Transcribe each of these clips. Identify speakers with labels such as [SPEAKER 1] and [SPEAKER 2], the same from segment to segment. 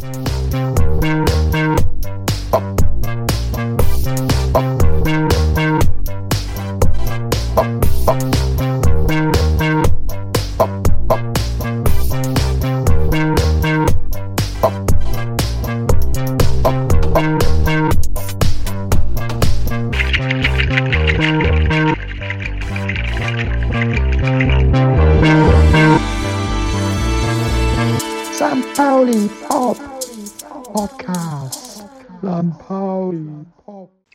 [SPEAKER 1] St.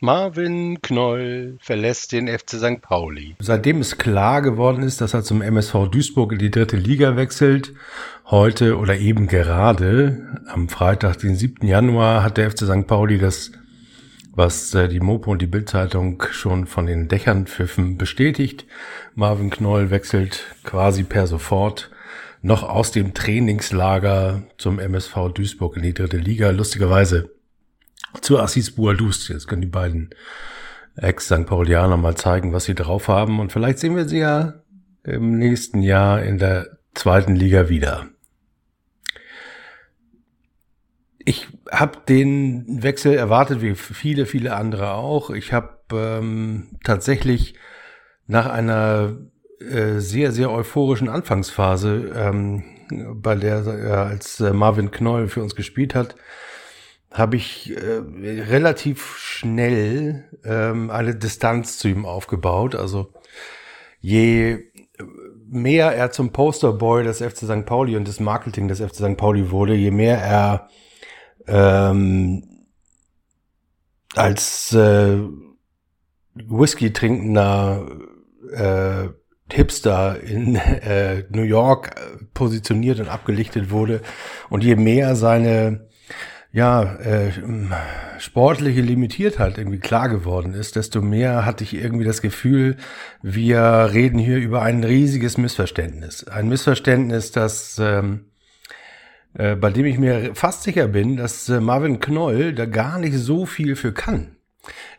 [SPEAKER 2] Marvin Knoll verlässt den FC St. Pauli.
[SPEAKER 3] Seitdem es klar geworden ist, dass er zum MSV Duisburg in die dritte Liga wechselt, heute oder eben gerade am Freitag, den 7. Januar, hat der FC St. Pauli das, was äh, die Mopo und die Bildzeitung schon von den Dächern pfiffen, bestätigt. Marvin Knoll wechselt quasi per sofort noch aus dem Trainingslager zum MSV Duisburg in die dritte Liga. Lustigerweise zu Assis Bouadoust. Jetzt können die beiden Ex-St. Paulianer mal zeigen, was sie drauf haben. Und vielleicht sehen wir sie ja im nächsten Jahr in der zweiten Liga wieder. Ich habe den Wechsel erwartet, wie viele, viele andere auch. Ich habe ähm, tatsächlich nach einer äh, sehr, sehr euphorischen Anfangsphase, ähm, bei der äh, als äh, Marvin Knoll für uns gespielt hat, habe ich äh, relativ schnell ähm, eine Distanz zu ihm aufgebaut. Also je mehr er zum Posterboy des FC St. Pauli und des Marketing des FC St. Pauli wurde, je mehr er ähm, als äh, Whisky trinkender äh, Hipster in äh, New York äh, positioniert und abgelichtet wurde und je mehr seine ja, äh, sportliche Limitiertheit irgendwie klar geworden ist, desto mehr hatte ich irgendwie das Gefühl, wir reden hier über ein riesiges Missverständnis. Ein Missverständnis, das ähm, äh, bei dem ich mir fast sicher bin, dass äh, Marvin Knoll da gar nicht so viel für kann.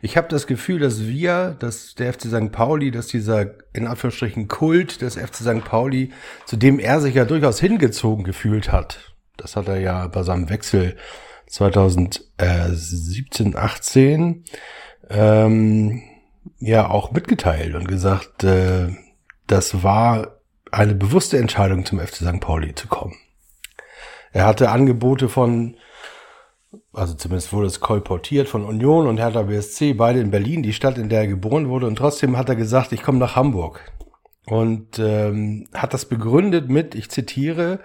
[SPEAKER 3] Ich habe das Gefühl, dass wir, dass der FC St. Pauli, dass dieser in Anführungsstrichen Kult des FC St. Pauli, zu dem er sich ja durchaus hingezogen gefühlt hat, das hat er ja bei seinem Wechsel 2017, 18 ähm, ja auch mitgeteilt und gesagt, äh, das war eine bewusste Entscheidung zum FC St. Pauli zu kommen. Er hatte Angebote von also zumindest wurde es kolportiert von Union und Hertha BSC, beide in Berlin, die Stadt, in der er geboren wurde. Und trotzdem hat er gesagt, ich komme nach Hamburg. Und ähm, hat das begründet mit, ich zitiere,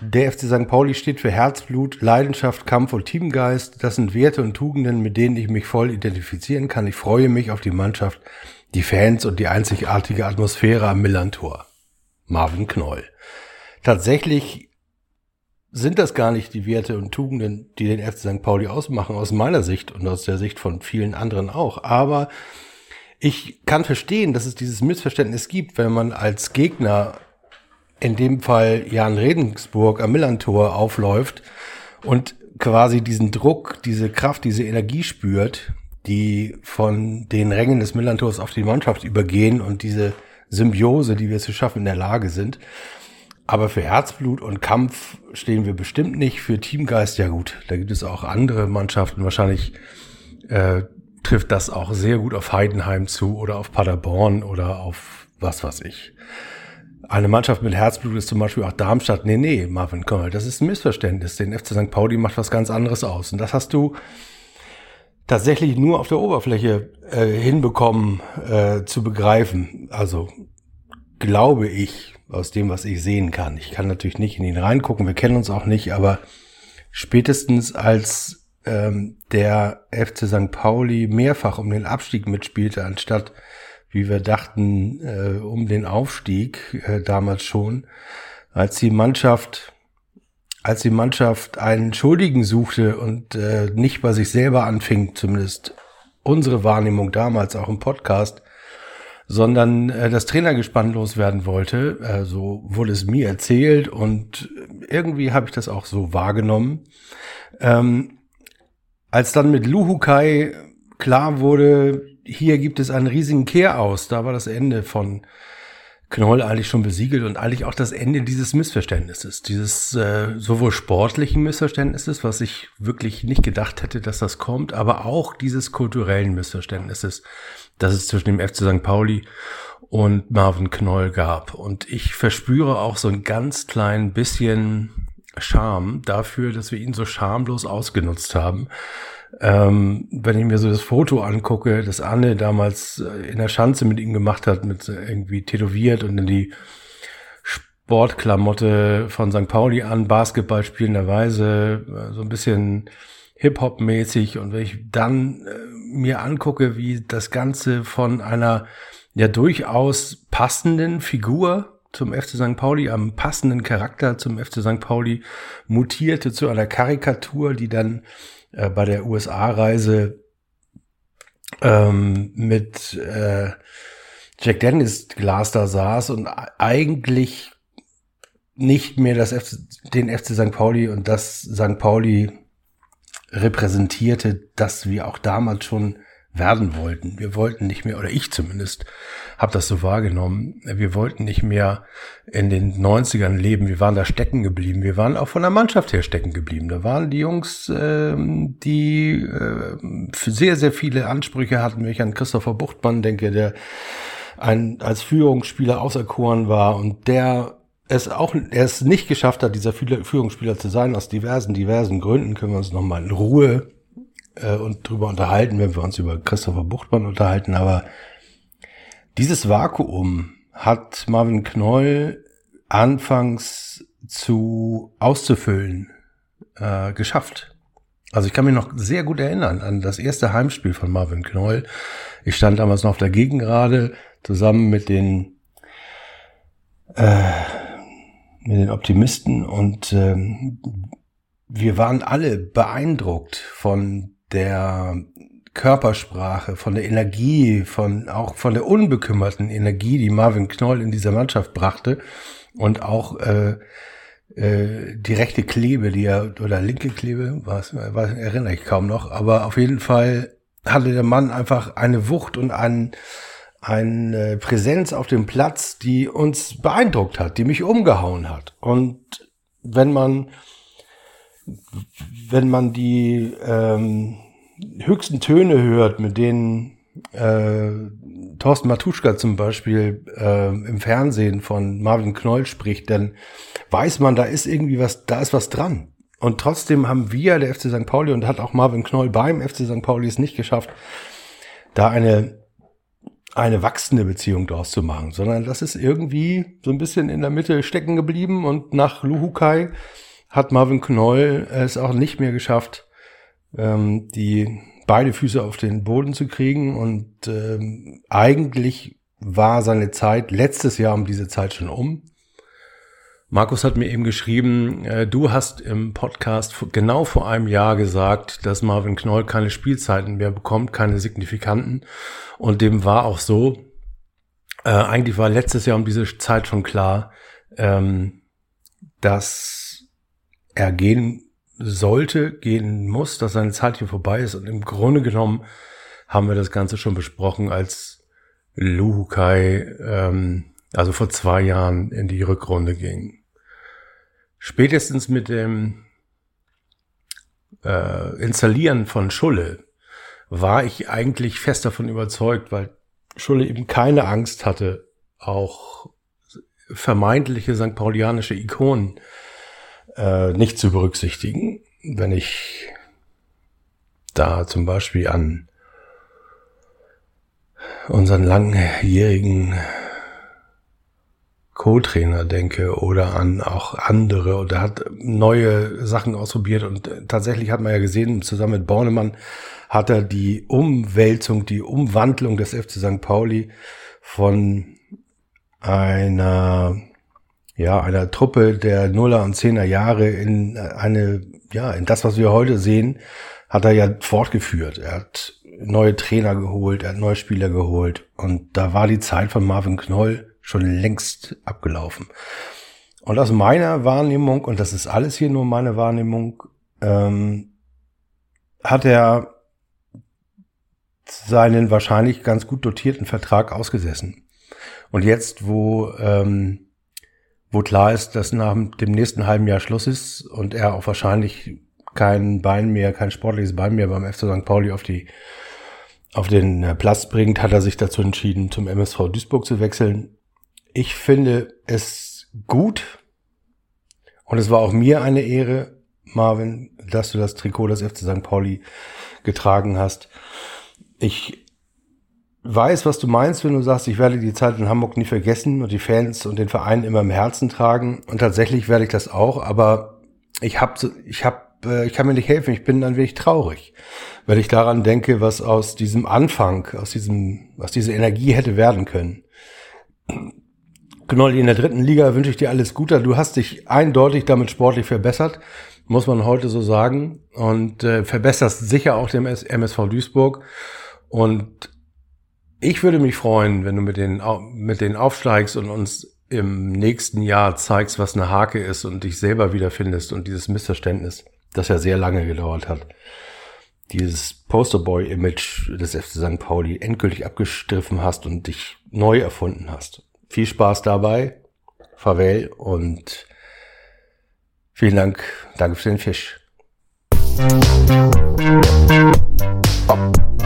[SPEAKER 3] der FC St. Pauli steht für Herzblut, Leidenschaft, Kampf und Teamgeist. Das sind Werte und Tugenden, mit denen ich mich voll identifizieren kann. Ich freue mich auf die Mannschaft, die Fans und die einzigartige Atmosphäre am Millantor. Marvin Knoll. Tatsächlich sind das gar nicht die Werte und Tugenden, die den FC St. Pauli ausmachen, aus meiner Sicht und aus der Sicht von vielen anderen auch. Aber ich kann verstehen, dass es dieses Missverständnis gibt, wenn man als Gegner, in dem Fall Jan Regensburg am Millantor aufläuft und quasi diesen Druck, diese Kraft, diese Energie spürt, die von den Rängen des Millantors auf die Mannschaft übergehen und diese Symbiose, die wir zu schaffen in der Lage sind. Aber für Herzblut und Kampf stehen wir bestimmt nicht. Für Teamgeist, ja gut, da gibt es auch andere Mannschaften. Wahrscheinlich äh, trifft das auch sehr gut auf Heidenheim zu oder auf Paderborn oder auf was weiß ich. Eine Mannschaft mit Herzblut ist zum Beispiel auch Darmstadt. Nee, nee, Marvin Kommel, das ist ein Missverständnis. Den FC St. Pauli macht was ganz anderes aus. Und das hast du tatsächlich nur auf der Oberfläche äh, hinbekommen äh, zu begreifen. Also glaube ich, aus dem, was ich sehen kann. Ich kann natürlich nicht in ihn reingucken, wir kennen uns auch nicht, aber spätestens als ähm, der FC St. Pauli mehrfach um den Abstieg mitspielte, anstatt, wie wir dachten, äh, um den Aufstieg äh, damals schon, als die Mannschaft als die Mannschaft einen Schuldigen suchte und äh, nicht bei sich selber anfing, zumindest unsere Wahrnehmung damals auch im Podcast, sondern äh, das Trainergespann loswerden wollte. Äh, so wurde es mir erzählt und irgendwie habe ich das auch so wahrgenommen. Ähm, als dann mit Luhukai klar wurde, hier gibt es einen riesigen Kehraus, da war das Ende von Knoll eigentlich schon besiegelt und eigentlich auch das Ende dieses Missverständnisses, dieses äh, sowohl sportlichen Missverständnisses, was ich wirklich nicht gedacht hätte, dass das kommt, aber auch dieses kulturellen Missverständnisses, das es zwischen dem FC St. Pauli und Marvin Knoll gab. Und ich verspüre auch so ein ganz klein bisschen Scham dafür, dass wir ihn so schamlos ausgenutzt haben. Ähm, wenn ich mir so das Foto angucke, das Anne damals äh, in der Schanze mit ihm gemacht hat, mit irgendwie tätowiert und in die Sportklamotte von St. Pauli an, Basketball spielenderweise, äh, so ein bisschen Hip-Hop-mäßig. Und wenn ich dann äh, mir angucke, wie das Ganze von einer ja durchaus passenden Figur zum FC St. Pauli, am passenden Charakter zum FC St. Pauli mutierte zu einer Karikatur, die dann äh, bei der USA-Reise ähm, mit äh, Jack Dennis Glas da saß und eigentlich nicht mehr das FC, den FC St. Pauli und das St. Pauli repräsentierte, das wir auch damals schon werden wollten. Wir wollten nicht mehr, oder ich zumindest, habe das so wahrgenommen, wir wollten nicht mehr in den 90ern leben. Wir waren da stecken geblieben. Wir waren auch von der Mannschaft her stecken geblieben. Da waren die Jungs, ähm, die äh, sehr, sehr viele Ansprüche hatten. Wenn ich an Christopher Buchtmann denke, der ein, als Führungsspieler auserkoren war und der es auch, er es nicht geschafft hat, dieser Führungsspieler zu sein, aus diversen, diversen Gründen, können wir uns nochmal in Ruhe äh, und drüber unterhalten, wenn wir uns über Christopher Buchtmann unterhalten, aber dieses Vakuum hat Marvin Knoll anfangs zu auszufüllen äh, geschafft. Also ich kann mich noch sehr gut erinnern an das erste Heimspiel von Marvin Knoll. Ich stand damals noch auf der Gegengrade zusammen mit den äh, mit den Optimisten und ähm, wir waren alle beeindruckt von der Körpersprache, von der Energie, von auch von der unbekümmerten Energie, die Marvin Knoll in dieser Mannschaft brachte und auch äh, äh, die rechte Klebe, die er oder linke Klebe, was, was erinnere ich kaum noch, aber auf jeden Fall hatte der Mann einfach eine Wucht und ein, eine Präsenz auf dem Platz, die uns beeindruckt hat, die mich umgehauen hat. Und wenn man wenn man die ähm, höchsten Töne hört, mit denen äh, Thorsten Matuschka zum Beispiel äh, im Fernsehen von Marvin Knoll spricht, dann weiß man, da ist irgendwie was, da ist was dran. Und trotzdem haben wir, der FC St. Pauli, und hat auch Marvin Knoll beim FC St. Pauli es nicht geschafft, da eine, eine wachsende Beziehung draus zu machen, sondern das ist irgendwie so ein bisschen in der Mitte stecken geblieben und nach Luhukai hat Marvin Knoll es auch nicht mehr geschafft, ähm, die beide Füße auf den Boden zu kriegen. Und ähm, eigentlich war seine Zeit letztes Jahr um diese Zeit schon um. Markus hat mir eben geschrieben, äh, du hast im Podcast genau vor einem Jahr gesagt, dass Marvin Knoll keine Spielzeiten mehr bekommt, keine signifikanten. Und dem war auch so. Äh, eigentlich war letztes Jahr um diese Zeit schon klar, ähm, dass er gehen sollte, gehen muss, dass seine Zeit hier vorbei ist. Und im Grunde genommen haben wir das Ganze schon besprochen, als Luhukai, ähm, also vor zwei Jahren in die Rückrunde ging. Spätestens mit dem äh, Installieren von Schulle war ich eigentlich fest davon überzeugt, weil Schulle eben keine Angst hatte, auch vermeintliche St. Paulianische Ikonen äh, nicht zu berücksichtigen, wenn ich da zum Beispiel an unseren langjährigen Co-Trainer denke oder an auch andere und er hat neue Sachen ausprobiert und tatsächlich hat man ja gesehen, zusammen mit Bornemann hat er die Umwälzung, die Umwandlung des FC St. Pauli von einer ja, einer Truppe der Nuller und Zehner Jahre in eine, ja, in das, was wir heute sehen, hat er ja fortgeführt. Er hat neue Trainer geholt, er hat neue Spieler geholt. Und da war die Zeit von Marvin Knoll schon längst abgelaufen. Und aus meiner Wahrnehmung, und das ist alles hier nur meine Wahrnehmung, ähm, hat er seinen wahrscheinlich ganz gut dotierten Vertrag ausgesessen. Und jetzt, wo, ähm, wo klar ist, dass nach dem nächsten halben Jahr Schluss ist und er auch wahrscheinlich kein Bein mehr, kein sportliches Bein mehr beim FC St. Pauli auf die auf den äh, Platz bringt, hat er sich dazu entschieden, zum MSV Duisburg zu wechseln. Ich finde es gut und es war auch mir eine Ehre, Marvin, dass du das Trikot des FC St. Pauli getragen hast. Ich weiß, was du meinst, wenn du sagst, ich werde die Zeit in Hamburg nie vergessen und die Fans und den Verein immer im Herzen tragen. Und tatsächlich werde ich das auch, aber ich hab, ich hab, äh, ich kann mir nicht helfen. Ich bin ein wenig traurig, weil ich daran denke, was aus diesem Anfang, aus diesem, was diese Energie hätte werden können. Knolli, in der dritten Liga wünsche ich dir alles Gute. Du hast dich eindeutig damit sportlich verbessert, muss man heute so sagen. Und äh, verbesserst sicher auch dem MSV Duisburg. Und ich würde mich freuen, wenn du mit den, mit denen aufsteigst und uns im nächsten Jahr zeigst, was eine Hake ist und dich selber wiederfindest und dieses Missverständnis, das ja sehr lange gedauert hat, dieses Posterboy-Image des FC St. Pauli endgültig abgestriffen hast und dich neu erfunden hast. Viel Spaß dabei, Farewell und vielen Dank, danke für den Fisch.
[SPEAKER 1] St.